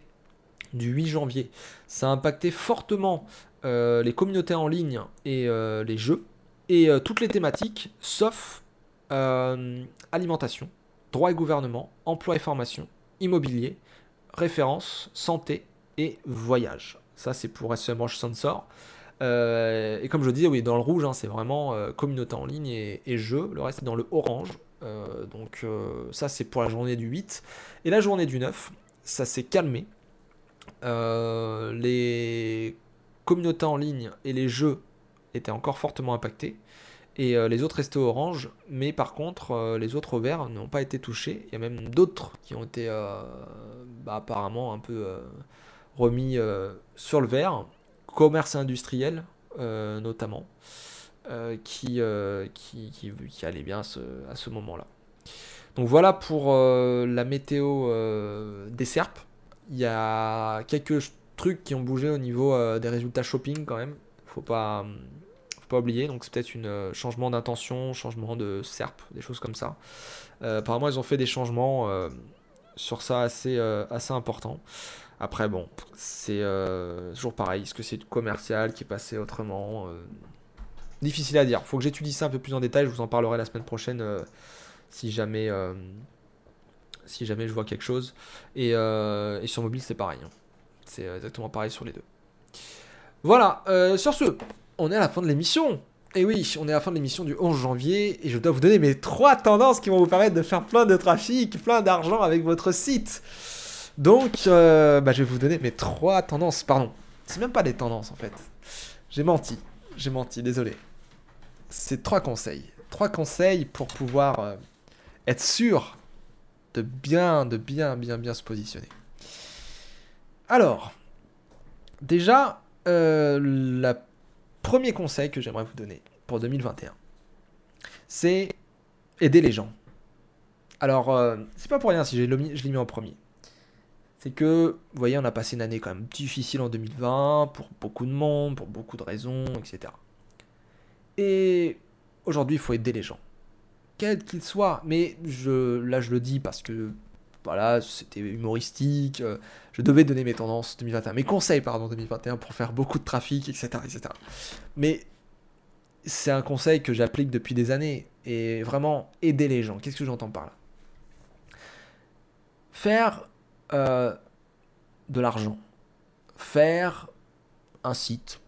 du 8 janvier, ça a impacté fortement euh, les communautés en ligne et euh, les jeux, et euh, toutes les thématiques, sauf alimentation, droit et gouvernement, emploi et formation, immobilier, référence, santé et voyage. Ça, c'est pour SEMrush Sensor. et comme je dis, oui, dans le rouge, hein, c'est vraiment communauté en ligne et, et, jeux. Le reste est dans le orange. donc ça, c'est pour la journée du 8. Et la journée du 9, ça s'est calmé. les communauté en ligne et les jeux étaient encore fortement impactés. Et euh, les autres restaient orange, mais par contre, euh, les autres au vert n'ont pas été touchés. Il y a même d'autres qui ont été euh, bah, apparemment un peu remis sur le vert. Commerce industriel, notamment, qui, allait bien à ce, moment-là. Donc voilà pour la météo des serpes. Il y a quelques trucs qui ont bougé au niveau euh, des résultats shopping quand même. Faut pas, faut pas oublier. Donc c'est peut-être un euh, changement d'intention, changement de SERP, des choses comme ça. Euh, apparemment ils ont fait des changements sur ça assez, assez importants. Après bon, c'est toujours pareil. Est-ce que c'est commercial qui est passé autrement Difficile à dire. Faut que j'étudie ça un peu plus en détail. Je vous en parlerai la semaine prochaine si jamais si jamais je vois quelque chose. Et, sur mobile, c'est pareil. Hein. C'est exactement pareil sur les deux. Voilà, euh, sur ce, on est à la fin de l'émission. Et oui, on est à la fin de l'émission du 11 janvier et je dois vous donner mes trois tendances qui vont vous permettre de faire plein de trafic, plein d'argent avec votre site. Donc, euh, bah, je vais vous donner mes trois tendances. Pardon, c'est même pas des tendances en fait. J'ai menti, j'ai menti, désolé. C'est trois conseils. Trois conseils pour pouvoir euh, être sûr de bien, de bien, bien, bien se positionner. Alors, déjà, euh, le premier conseil que j'aimerais vous donner pour 2021, c'est aider les gens. Alors, euh, c'est pas pour rien si je l'ai mis en premier. C'est que, vous voyez, on a passé une année quand même difficile en 2020, pour beaucoup de monde, pour beaucoup de raisons, etc. Et aujourd'hui, il faut aider les gens. Quels qu'ils soient. Mais je, là, je le dis parce que voilà, c'était humoristique, euh, je devais donner mes tendances 2021, mes conseils, pardon, 2021 pour faire beaucoup de trafic, etc. etc. Mais c'est un conseil que j'applique depuis des années et vraiment aider les gens. Qu'est-ce que j'entends par là? Faire euh, de l'argent, faire un site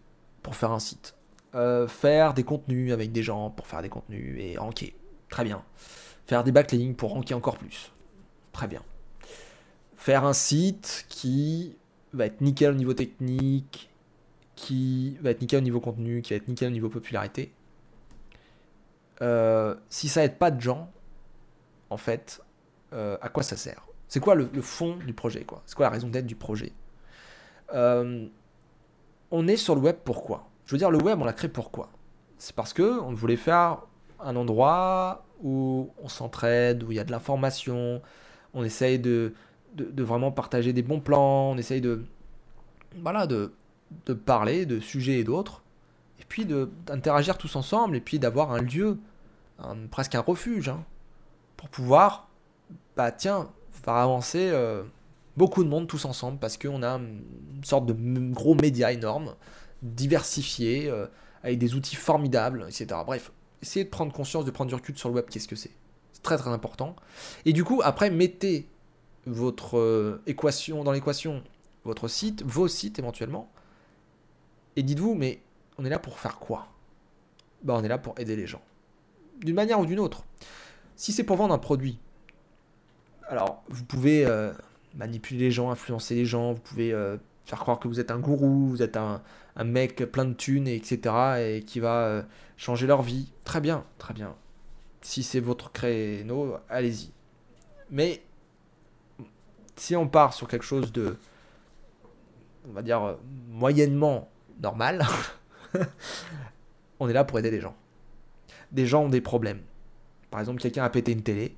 pour faire un site, euh, faire des contenus avec des gens pour faire des contenus et ranker, très bien. Faire des backlinks pour ranker encore plus, très bien faire un site qui va être nickel au niveau technique, qui va être nickel au niveau contenu, qui va être nickel au niveau popularité, euh, si ça aide pas de gens, en fait, euh, à quoi ça sert? C'est quoi le, fond du projet quoi? C'est quoi la raison d'être du projet? Euh, On est sur le web pourquoi? Je veux dire, le web, on l'a créé pourquoi? C'est parce que on voulait faire un endroit où on s'entraide, où il y a de l'information, on essaye de, de, vraiment partager des bons plans, on essaye de, voilà, de, de parler de sujets et d'autres, et puis d'interagir tous ensemble, et puis d'avoir un lieu, presque un refuge, hein, pour pouvoir, bah tiens, faire avancer euh, beaucoup de monde tous ensemble, parce qu'on a une sorte de gros média énorme, diversifié, euh, avec des outils formidables, etc. Bref, essayez de prendre conscience, de prendre du recul sur le web, qu'est-ce que c'est. C'est très très important. Et du coup, après, mettez votre euh, équation dans l'équation, votre site, vos sites éventuellement, et dites-vous, mais on est là pour faire quoi? Bah, On est là pour aider les gens. D'une manière ou d'une autre. Si c'est pour vendre un produit, alors vous pouvez euh, manipuler les gens, influencer les gens, vous pouvez euh, faire croire que vous êtes un gourou, vous êtes un, un mec plein de thunes, etc. et qui va changer leur vie. Très bien, très bien. Si c'est votre créneau, allez-y. Mais si on part sur quelque chose de, on va dire, moyennement normal, on est là pour aider les gens. Des gens ont des problèmes. Par exemple, quelqu'un a pété une télé,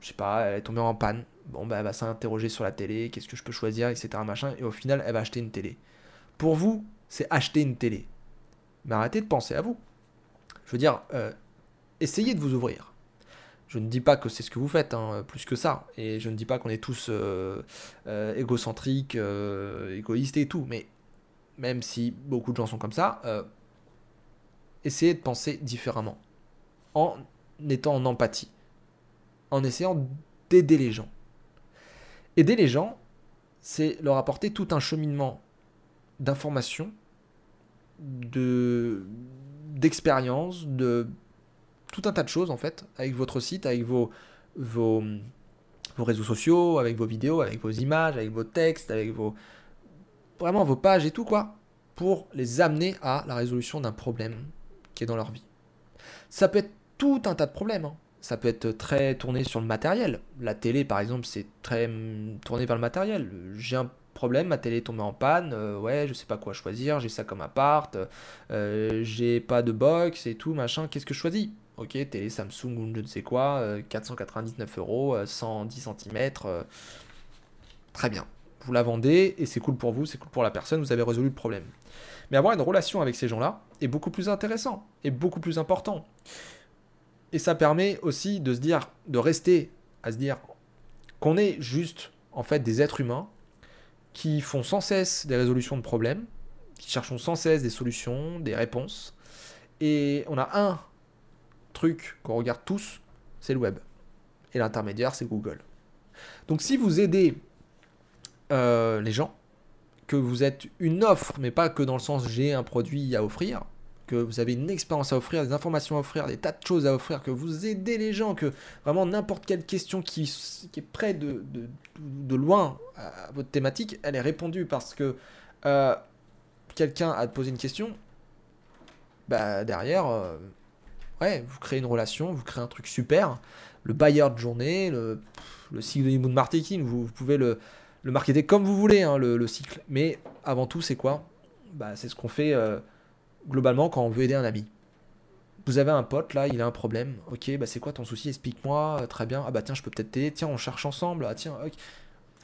je sais pas, elle est tombée en panne. Bon, bah, elle va s'interroger sur la télé, qu'est-ce que je peux choisir, etc. Machin, et au final, elle va acheter une télé. Pour vous, c'est acheter une télé. Mais arrêtez de penser à vous. Je veux dire, euh, essayez de vous ouvrir. Je ne dis pas que c'est ce que vous faites, hein, plus que ça. Et je ne dis pas qu'on est tous euh, euh, égocentriques, égoïstes et tout. Mais même si beaucoup de gens sont comme ça, essayez de penser différemment. En étant en empathie. En essayant d'aider les gens. Aider les gens, c'est leur apporter tout un cheminement d'information, de d'expérience, de tout un tas de choses en fait, avec votre site, avec vos, vos, vos réseaux sociaux, avec vos vidéos, avec vos images, avec vos textes, avec vos. Vraiment vos pages et tout quoi, pour les amener à la résolution d'un problème qui est dans leur vie. Ça peut être tout un tas de problèmes. Hein. Ça peut être très tourné sur le matériel. La télé, par exemple, c'est très tourné vers le matériel. J'ai un problème, ma télé est tombée en panne, euh, ouais, je sais pas quoi choisir, j'ai ça comme appart, euh, j'ai pas de box et tout, machin, qu'est-ce que je choisis? Ok, télé Samsung ou je ne sais quoi, 499 euh, euros, 110 cm, très bien. Vous la vendez et c'est cool pour vous, c'est cool pour la personne, vous avez résolu le problème. Mais avoir une relation avec ces gens-là est beaucoup plus intéressant et beaucoup plus important. Et ça permet aussi de se dire, de rester à se dire qu'on est juste en fait des êtres humains qui font sans cesse des résolutions de problèmes, qui cherchent sans cesse des solutions, des réponses. Et on a un truc qu'on regarde tous, c'est le web. Et l'intermédiaire, c'est Google. Donc si vous aidez euh, les gens, que vous êtes une offre, mais pas que dans le sens j'ai un produit à offrir, que vous avez une expérience à offrir, des informations à offrir, des tas de choses à offrir, que vous aidez les gens, que vraiment n'importe quelle question qui, est près de, de, loin à votre thématique, elle est répondue parce que euh, quelqu'un a posé une question, bah derrière, euh, ouais, vous créez une relation, vous créez un truc super, le buyer de journée, le, le cycle de marketing, vous, vous pouvez le, le marketer comme vous voulez, hein, le, cycle. Mais avant tout, c'est quoi? Bah, C'est ce qu'on fait euh, globalement quand on veut aider un ami. Vous avez un pote là, il a un problème. Ok, bah c'est quoi ton souci? Explique-moi. Euh, très bien. Ah bah tiens, je peux peut-être t'aider. Tiens, on cherche ensemble. Ah tiens.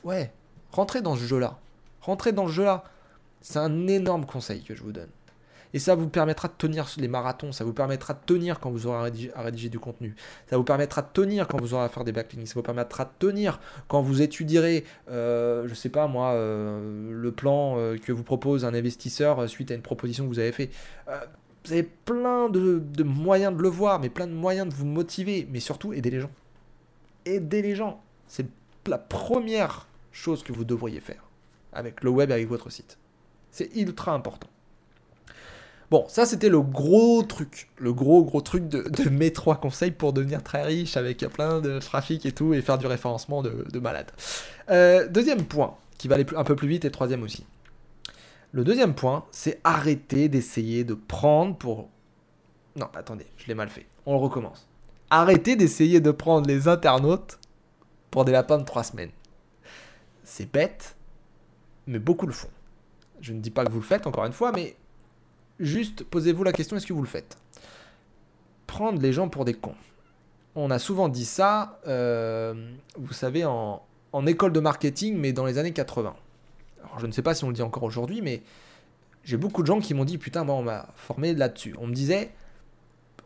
Ouais, rentrez dans ce jeu-là. Rentrez dans ce jeu-là. C'est un énorme conseil que je vous donne. Et ça vous permettra de tenir les marathons, ça vous permettra de tenir quand vous aurez à rédiger, du contenu, ça vous permettra de tenir quand vous aurez à faire des backlinks, ça vous permettra de tenir quand vous étudierez, euh, je sais pas moi, euh, le plan euh, que vous propose un investisseur suite à une proposition que vous avez fait. vous avez plein de, moyens de le voir, mais plein de moyens de vous motiver, mais surtout aider les gens. Aider les gens, c'est la première chose que vous devriez faire avec le web, avec votre site. C'est ultra important. Bon, ça c'était le gros truc, le gros gros truc de, mes trois conseils pour devenir très riche avec plein de trafic et tout et faire du référencement de, malade. Euh, deuxième point, qui va aller un peu plus vite et troisième aussi. Le deuxième point, c'est arrêter d'essayer de prendre pour... Non, attendez, je l'ai mal fait. On le recommence. Arrêtez d'essayer de prendre les internautes pour des lapins de trois semaines. C'est bête, mais beaucoup le font. Je ne dis pas que vous le faites, encore une fois, mais juste posez-vous la question, est-ce que vous le faites? Prendre les gens pour des cons. On a souvent dit ça, euh, vous savez, en, en école de marketing, mais dans les années 80. Alors je ne sais pas si on le dit encore aujourd'hui, mais j'ai beaucoup de gens qui m'ont dit, putain, moi on m'a formé là-dessus. On me disait,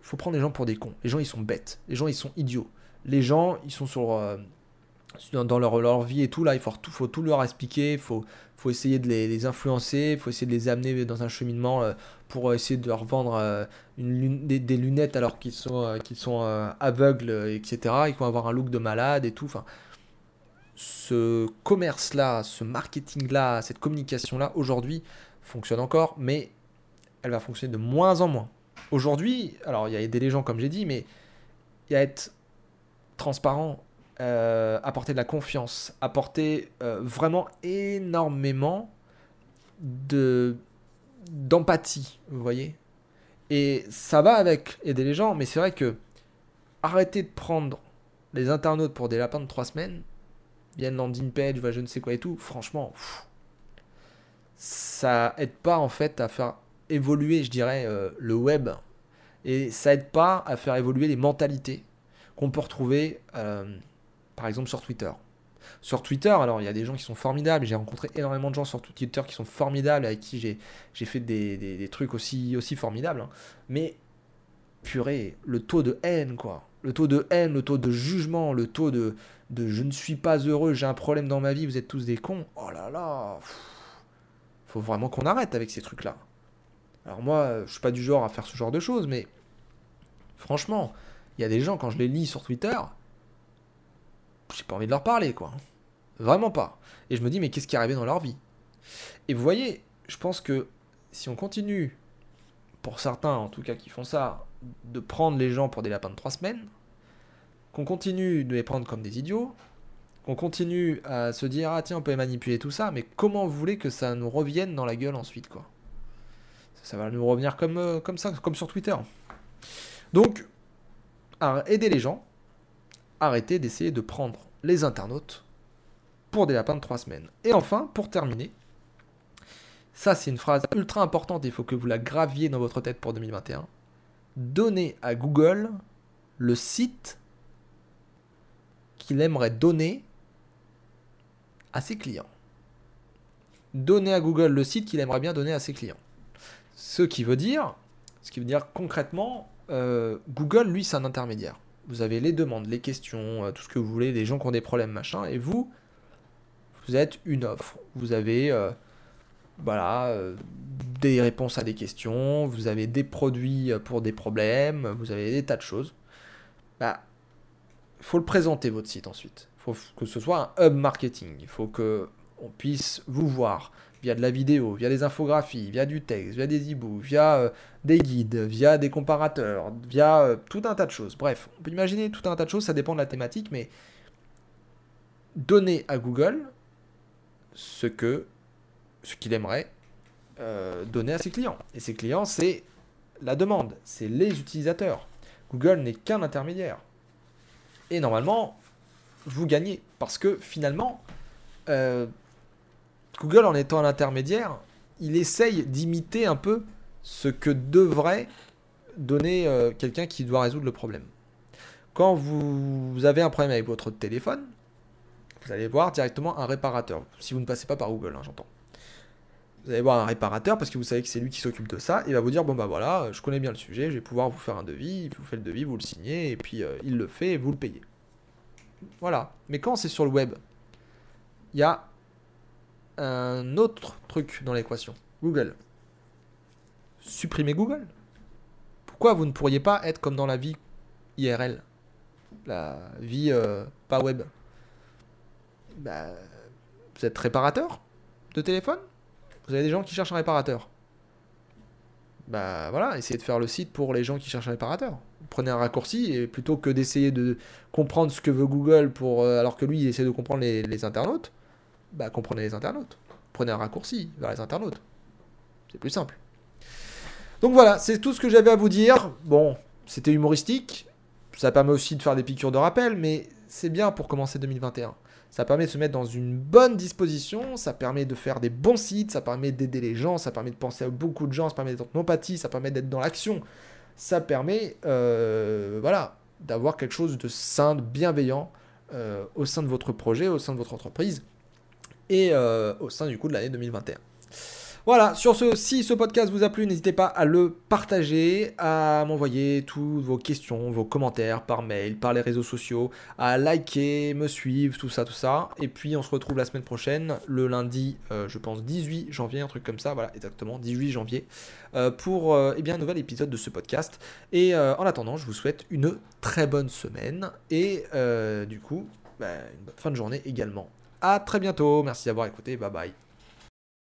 faut prendre les gens pour des cons. Les gens, ils sont bêtes. Les gens, ils sont idiots. Les gens, ils sont sur... Euh, dans leur, leur, vie et tout, là, il faut tout, faut tout leur expliquer, il faut, faut essayer de les, influencer, il faut essayer de les amener dans un cheminement euh, pour essayer de leur vendre euh, une, des, lunettes alors qu'ils sont, qu'ils sont aveugles, etc. Ils vont avoir un look de malade et tout. Enfin, ce commerce-là, ce marketing-là, cette communication-là, aujourd'hui, fonctionne encore, mais elle va fonctionner de moins en moins. Aujourd'hui, alors il y a les gens comme j'ai dit, mais il y a être transparent, euh, apporter de la confiance, apporter euh, vraiment énormément de d'empathie, vous voyez. Et ça va avec aider les gens, mais c'est vrai que arrêter de prendre les internautes pour des lapins de trois semaines, bien landing page, je ne sais quoi et tout, franchement, ça aide pas en fait à faire évoluer, je dirais, euh, le web. Et ça aide pas à faire évoluer les mentalités qu'on peut retrouver, par exemple, sur Twitter. Sur Twitter, alors il y a des gens qui sont formidables, j'ai rencontré énormément de gens sur Twitter qui sont formidables, avec qui j'ai fait des, trucs aussi, formidables. Hein. Mais, purée, le taux de haine, quoi. Le taux de haine, le taux de jugement, le taux de, de je ne suis pas heureux, j'ai un problème dans ma vie, vous êtes tous des cons. Oh là là Faut vraiment qu'on arrête avec ces trucs-là. Alors moi, je suis pas du genre à faire ce genre de choses, mais franchement, il y a des gens, quand je les lis sur Twitter, j'ai pas envie de leur parler, quoi. Vraiment pas. Et je me dis, mais qu'est-ce qui est arrivé dans leur vie? Et vous voyez, je pense que si on continue, pour certains en tout cas qui font ça, de prendre les gens pour des lapins de trois semaines, qu'on continue de les prendre comme des idiots, qu'on continue à se dire, ah tiens, on peut manipuler tout ça, mais comment vous voulez que ça nous revienne dans la gueule ensuite, quoi? Ça va nous revenir comme, euh, comme ça, comme sur Twitter. Donc, aider les gens, arrêtez d'essayer de prendre les internautes pour des lapins de trois semaines. Et enfin, pour terminer, ça c'est une phrase ultra importante, il faut que vous la graviez dans votre tête pour 2021. Donnez à Google le site qu'il aimerait donner à ses clients. Donnez à Google le site qu'il aimerait bien donner à ses clients. Ce qui veut dire, ce qui veut dire concrètement, euh, Google, lui, c'est un intermédiaire. Vous avez les demandes, les questions, euh, tout ce que vous voulez, les gens qui ont des problèmes, machin, et vous, vous êtes une offre. Vous avez, euh, voilà, des réponses à des questions, vous avez des produits pour des problèmes, vous avez des tas de choses. Bah, il faut le présenter votre site ensuite. Il faut que ce soit un hub marketing. Il faut que on puisse vous voir, via de la vidéo, via des infographies, via du texte, via des e-books, via euh, des guides, via des comparateurs, via euh, tout un tas de choses. Bref, on peut imaginer tout un tas de choses, ça dépend de la thématique, mais donner à Google ce qu'il aimerait euh, donner à ses clients. Et ses clients, c'est la demande, c'est les utilisateurs. Google n'est qu'un intermédiaire. Et normalement, vous gagnez parce que finalement, Google, en étant un intermédiaire, il essaye d'imiter un peu ce que devrait donner euh, quelqu'un qui doit résoudre le problème. Quand vous avez un problème avec votre téléphone, vous allez voir directement un réparateur. Si vous ne passez pas par Google, hein, j'entends. Vous allez voir un réparateur parce que vous savez que c'est lui qui s'occupe de ça. Il va vous dire bon bah voilà, je connais bien le sujet, je vais pouvoir vous faire un devis. Vous fait le devis, vous le signez et puis euh, il le fait et vous le payez. Voilà. Mais quand c'est sur le web, il y a un autre truc dans l'équation. Google. Supprimez Google. Pourquoi vous ne pourriez pas être comme dans la vie IRL La vie euh, pas web bah, Vous êtes réparateur de téléphone? Vous avez des gens qui cherchent un réparateur bah voilà, essayez de faire le site pour les gens qui cherchent un réparateur. Prenez un raccourci et plutôt que d'essayer de comprendre ce que veut Google euh, alors que lui il essaie de comprendre les internautes, bah, comprenez les internautes. Prenez un raccourci vers les internautes. C'est plus simple. Donc voilà, c'est tout ce que j'avais à vous dire. Bon, c'était humoristique. Ça permet aussi de faire des piqûres de rappel, mais c'est bien pour commencer 2021. Ça permet de se mettre dans une bonne disposition, ça permet de faire des bons sites, ça permet d'aider les gens, ça permet de penser à beaucoup de gens, ça permet d'être en empathie, ça permet d'être dans l'action. Ça permet, euh, voilà, d'avoir quelque chose de sain, de bienveillant euh, au sein de votre projet, au sein de votre entreprise et euh, au sein du coup de l'année 2021. Voilà, sur ce, si ce podcast vous a plu, n'hésitez pas à le partager, à m'envoyer toutes vos questions, vos commentaires par mail, par les réseaux sociaux, à liker, me suivre, tout ça, tout ça. Et puis on se retrouve la semaine prochaine, le lundi, euh, je pense 18 janvier, un truc comme ça, voilà, exactement, 18 janvier, euh, pour eh bien, un nouvel épisode de ce podcast. Et en attendant, je vous souhaite une très bonne semaine et du coup, bah, une bonne fin de journée également. A très bientôt, merci d'avoir écouté, bye bye.